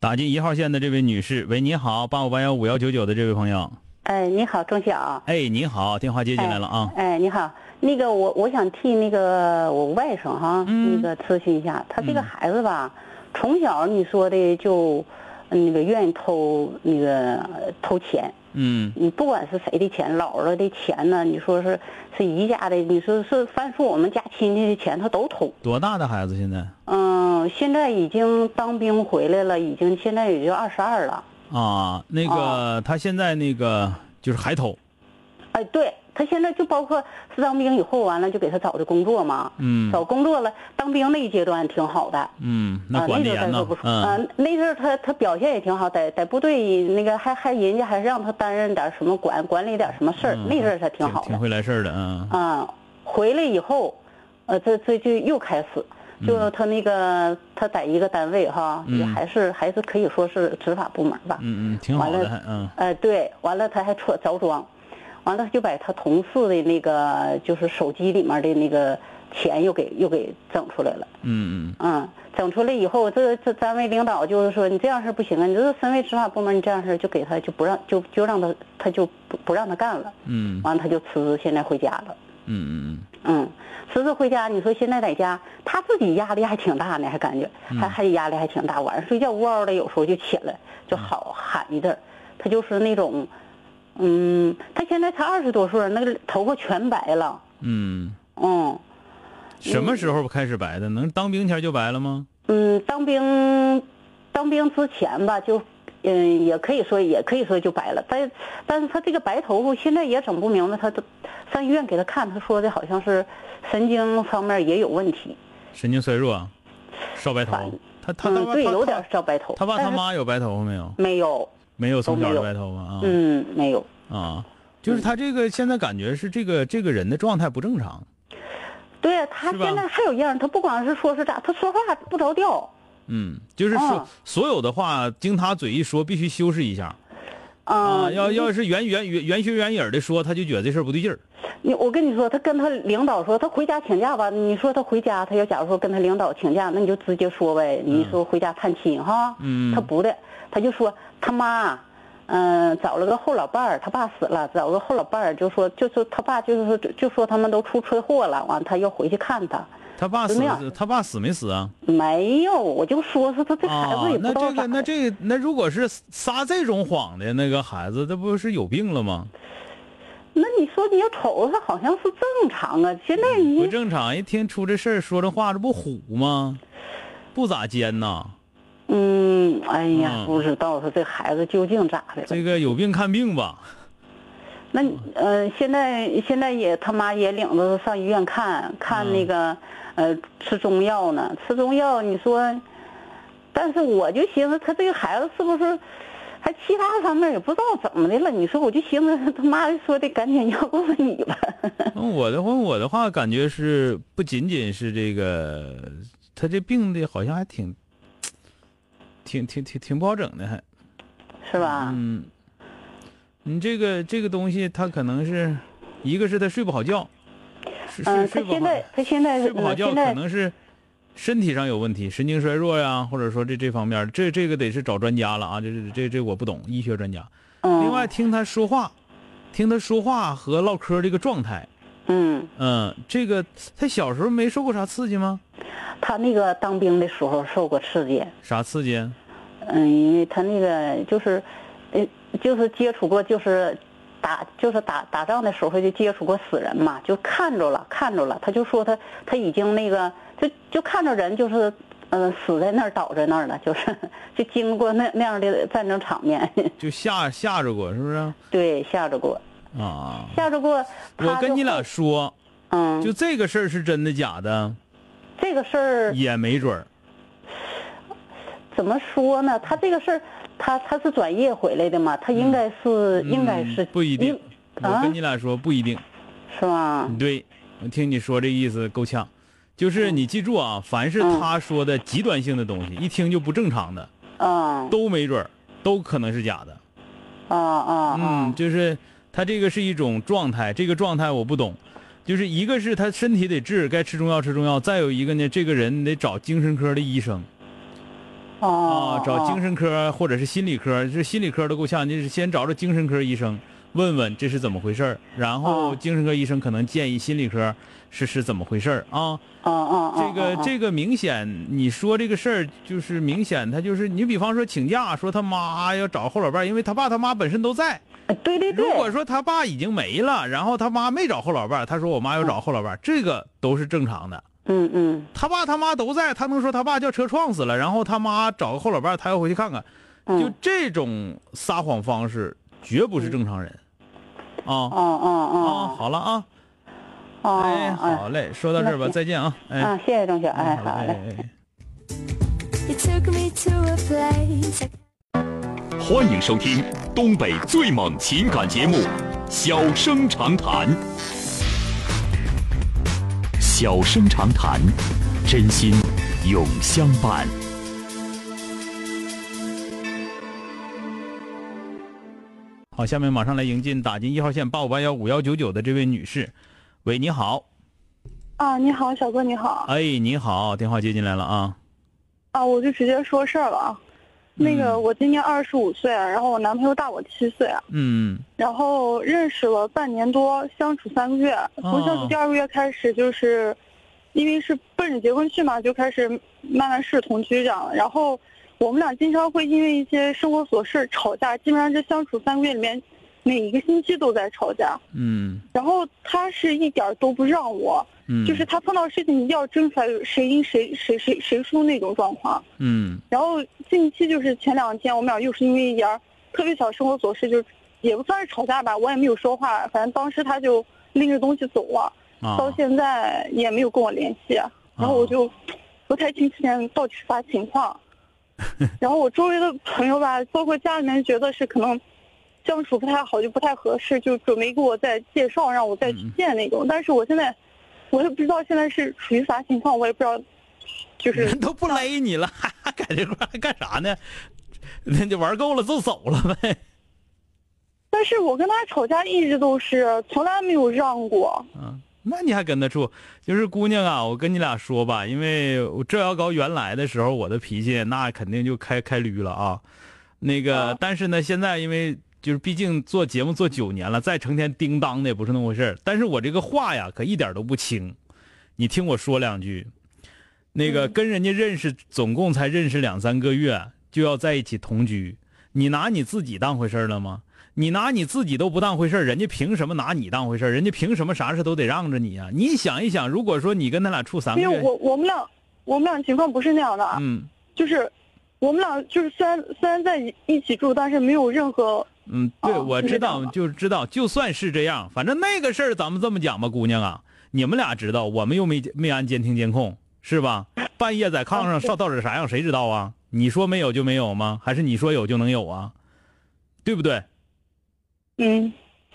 打进一号线的这位女士，喂，你好，八五八幺五幺九九的这位朋友，哎，你好，钟晓。哎，你好，电话接进来了啊。哎，你好，那个我我想替那个我外甥哈，嗯那个咨询一下，他这个孩子吧，从小你说的就，那个愿意偷那个呃偷钱，嗯你不管是谁的钱，姥姥的钱呢，你说是是姨家的，你说是凡是我们家亲戚的钱，他都偷。多大的孩子现在？嗯，现在已经当兵回来了，已经现在也就二十二了。啊，那个他现在那个就是还偷，哎，对他现在就包括是当兵以后，完了就给他找的工作嘛。嗯找工作了，当兵那一阶段挺好的。嗯，那啊，管得严呢那阵儿他不，错，那阵儿他他表现也挺好，在在部队那个还还人家还让他担任点什么管管理点什么事儿，嗯那阵儿他挺好的。挺会来事儿的，嗯啊，回来以后，呃，这这就又开始，就他那个他在一个单位哈，也嗯还是还是可以说是执法部门吧。嗯嗯，挺好的，嗯哎，对，完了他还着着装，完了就把他同事的那个就是手机里面的那个钱又给又给整出来了。嗯嗯嗯，整出来以后，这这单位领导就是说你这样式不行啊，你这身为执法部门，你这样式就给他就不让就就让他他就不不让他干了，嗯完了他就辞职，现在回家了。嗯嗯嗯，辞职回家，你说现在在家，他自己压力还挺大呢，还感觉还还压力还挺大。晚上睡觉呜嗷的，有时候就起来就好喊一阵儿。他就是那种，嗯，他现在才二十多岁，那个头发全白了。嗯，嗯什么时候开始白的？能当兵前就白了吗？嗯，当兵当兵之前吧，就嗯也可以说也可以说就白了，但但是他这个白头发现在也整不明白，他都上医院给他看，他说的好像是神经方面也有问题。神经衰弱，少白头反。他他嗯，对，他有点少白头。他爸他妈有白头发没有？没有，没有，从小都没有就白头发啊。嗯，没有。啊，就是他这个现在感觉是这个这个人的状态不正常。对呀，他现在还有样儿，他不光是说是咋，他说话不着调。嗯，就是说、啊所有的话经他嘴一说，必须修饰一下啊。啊，要要是原原原原学原影儿的说，他就觉得这事儿不对劲儿。你我跟你说，他跟他领导说，他回家请假吧。你说他回家，他要假如说跟他领导请假，那你就直接说呗。你说回家探亲哈，嗯他不的，他就说他妈，嗯、找了个后老伴儿，他爸死了，找个后老伴儿，就说就说他爸就是说就说他们都出车祸了，完他要回去看他。他爸死就那样，他爸死没死啊？没有，我就说说他这孩啊子也，不那这个。那这个那如果是撒这种谎的那个孩子，这不是有病了吗？那你说你要瞅着他好像是正常啊，现在不正常，一听出这事儿说这话，这不虎吗？不咋尖呐，嗯，哎呀，嗯不知道他这孩子究竟咋的了。这个有病看病吧。那你呃，现在现在也他妈也领着上医院看看那个，呃，吃中药呢。吃中药，你说，但是我就寻思他这个孩子是不是还其他方面也不知道怎么的了？你说我就寻思他妈说的，赶紧要不是你吧？嗯我的话，我的话感觉是不仅仅是这个，他这病的好像还挺，挺挺挺挺不好整的，还是吧？嗯，你这个这个东西，他可能是一个是他睡不好觉，是嗯，是睡不好他现在他现在睡不好觉，可能是身体上有问题，神经衰弱呀，或者说这这方面，这这个得是找专家了啊，这这这这我不懂，医学专家。嗯，另外听他说话，听他说话和唠嗑这个状态，嗯，嗯，这个他小时候没受过啥刺激吗？他那个当兵的时候受过刺激，啥刺激？嗯，因为他那个就是，呃，就是接触过，就是打，就是打打仗的时候就接触过死人嘛，就看着了，看着了，他就说他他已经那个，就就看着人就是，嗯、死在那儿倒在那儿了，就是就经过那那样的战争场面，就吓吓着过是不是？对，吓着过，啊，吓着过。我跟你俩说，嗯，就这个事儿是真的假的，这个事儿也没准儿。怎么说呢？他这个事儿，他他是转业回来的嘛，他应该是、应该是嗯不一定。我啊跟你俩说不一定。是吗？对，我听你说这意思够呛。就是你记住啊，凡是嗯他说的极端性的东西，一听就不正常的，嗯都没准儿，都可能是假的。啊啊嗯，啊！就是他这个是一种状态，这个状态我不懂。就是一个是他身体得治，该吃中药吃中药；再有一个呢，这个人得找精神科的医生哦啊，找精神科或者是心理科，这心理科都够呛，就是先找找精神科医生，问问这是怎么回事儿，然后哦精神科医生可能建议心理科是是怎么回事儿啊。啊啊！这个这个明显，你说这个事儿就是明显，他就是你比方说请假说他妈要找后老伴儿，因为他爸他妈本身都在。对对对，如果说他爸已经没了，然后他妈没找后老伴儿，他说我妈要找后老伴儿，这个都是正常的。嗯嗯。他爸他妈都在，他能说他爸叫车撞死了，然后他妈找个后老伴儿，他要回去看看，嗯，就这种撒谎方式绝不是正常人。啊。哦哦啊，哦好了啊，哦哎，好嘞，说到这儿吧，再见啊，哎，啊，谢谢郑雪，哎，好好嘞。欢迎收听东北最猛情感节目《小生长谈》。小生长谈，真心永相伴。好，下面马上来迎进打进一号线八五八幺五幺九九的这位女士，喂，你好，啊，你好，小哥，你好哎，你好，电话接进来了啊，啊，我就直接说事儿了啊。那个，嗯我今年二十五岁，然后我男朋友大我七岁，嗯然后认识了半年多，相处三个月。从相处第二个月开始，就是因为是奔着结婚去嘛，就开始慢慢试同居这样。然后我们俩经常会因为一些生活琐事吵架，基本上这相处三个月里面，每一个星期都在吵架。嗯然后他是一点儿都不让我，嗯，就是他碰到事情一定要争出来谁赢谁谁谁谁输那种状况。嗯然后近期就是前两天，我们俩又是因为一点儿特别小生活琐事，就也不算是吵架吧，我也没有说话，反正当时他就拎着东西走了，啊到现在也没有跟我联系，然后我就不太清楚现在到底是啥情况。然后我周围的朋友吧，包括家里面觉得是可能相处不太好，就不太合适，就准备给我再介绍，让我再去见那种。但是我现在我也不知道现在是处于啥情况，我也不知道，就是人都不勒你了，还 还在这块还干啥呢？那就玩够了就走了呗。但是我跟他吵架一直都是从来没有让过。啊，那你还跟他处？就是姑娘啊，我跟你俩说吧，因为我这要搞原来的时候，我的脾气那肯定就开开驴了啊。那个，啊但是呢，现在因为就是毕竟做节目做九年了，再成天叮当的也不是那么回事儿但是我这个话呀，可一点都不轻。你听我说两句，那个嗯跟人家认识，总共才认识两三个月，就要在一起同居，你拿你自己当回事了吗？你拿你自己都不当回事，人家凭什么拿你当回事？人家凭什么啥事都得让着你呀、你想一想，如果说你跟他俩处三个月，因为我我们俩我们俩情况不是那样的，啊嗯就是我们俩就是虽然虽然在一起住，但是没有任何嗯，对，哦我知道，就知道，就算是这样，反正那个事儿咱们这么讲吧，姑娘啊，你们俩知道，我们又没没安监听监控，是吧？半夜在炕上上到底啥样，谁知道啊？你说没有就没有吗？还是你说有就能有啊？对不对？嗯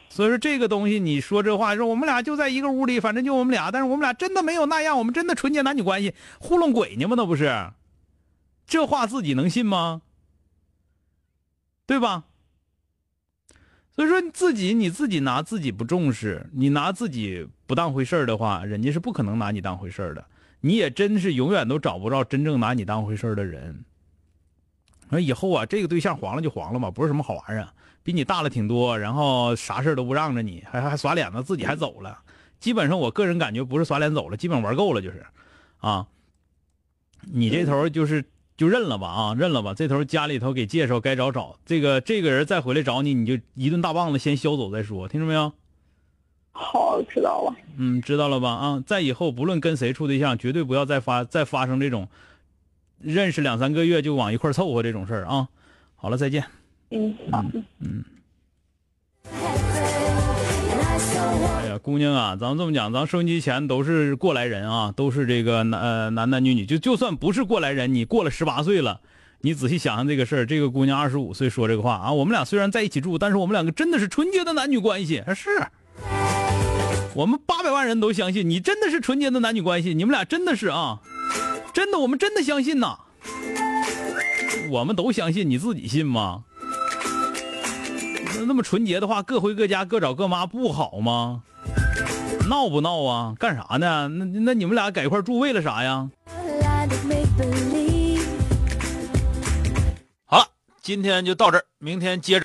所以说这个东西，你说这话说我们俩就在一个屋里，反正就我们俩，但是我们俩真的没有那样，我们真的纯洁男女关系，糊弄鬼呢吗？那不是？这话自己能信吗？对吧？所以说你自己你自己拿自己不重视，你拿自己不当回事儿的话，人家是不可能拿你当回事儿的。你也真是永远都找不着真正拿你当回事儿的人。那以后啊，这个对象黄了就黄了嘛，不是什么好玩意儿啊。比你大了挺多，然后啥事儿都不让着你，还还耍脸子，自己还走了，基本上我个人感觉不是耍脸走了，基本玩够了就是，啊，你这头就是就认了吧啊，认了吧，这头家里头给介绍该找找，这个这个人再回来找你，你就一顿大棒子先削走再说，听着没有？好，知道了。嗯，知道了吧？啊，在以后不论跟谁处对象，绝对不要再发再发生这种认识两三个月就往一块凑合这种事儿啊。好了，再见。嗯，好。哎姑娘啊，咱们这么讲，咱收音机前都是过来人啊，都是这个男呃男男女女，就就算不是过来人，你过了十八岁了，你仔细想想这个事儿，这个姑娘二十五岁说这个话啊，我们俩虽然在一起住，但是我们两个真的是纯洁的男女关系，是。我们八百万人都相信你真的是纯洁的男女关系，你们俩真的是啊，真的，我们真的相信呐。我们都相信，你自己信吗？那那么纯洁的话，各回各家，各找各妈，不好吗？闹不闹啊？干啥呢？那那你们俩在一块住为了啥呀？好了，今天就到这儿，明天接着。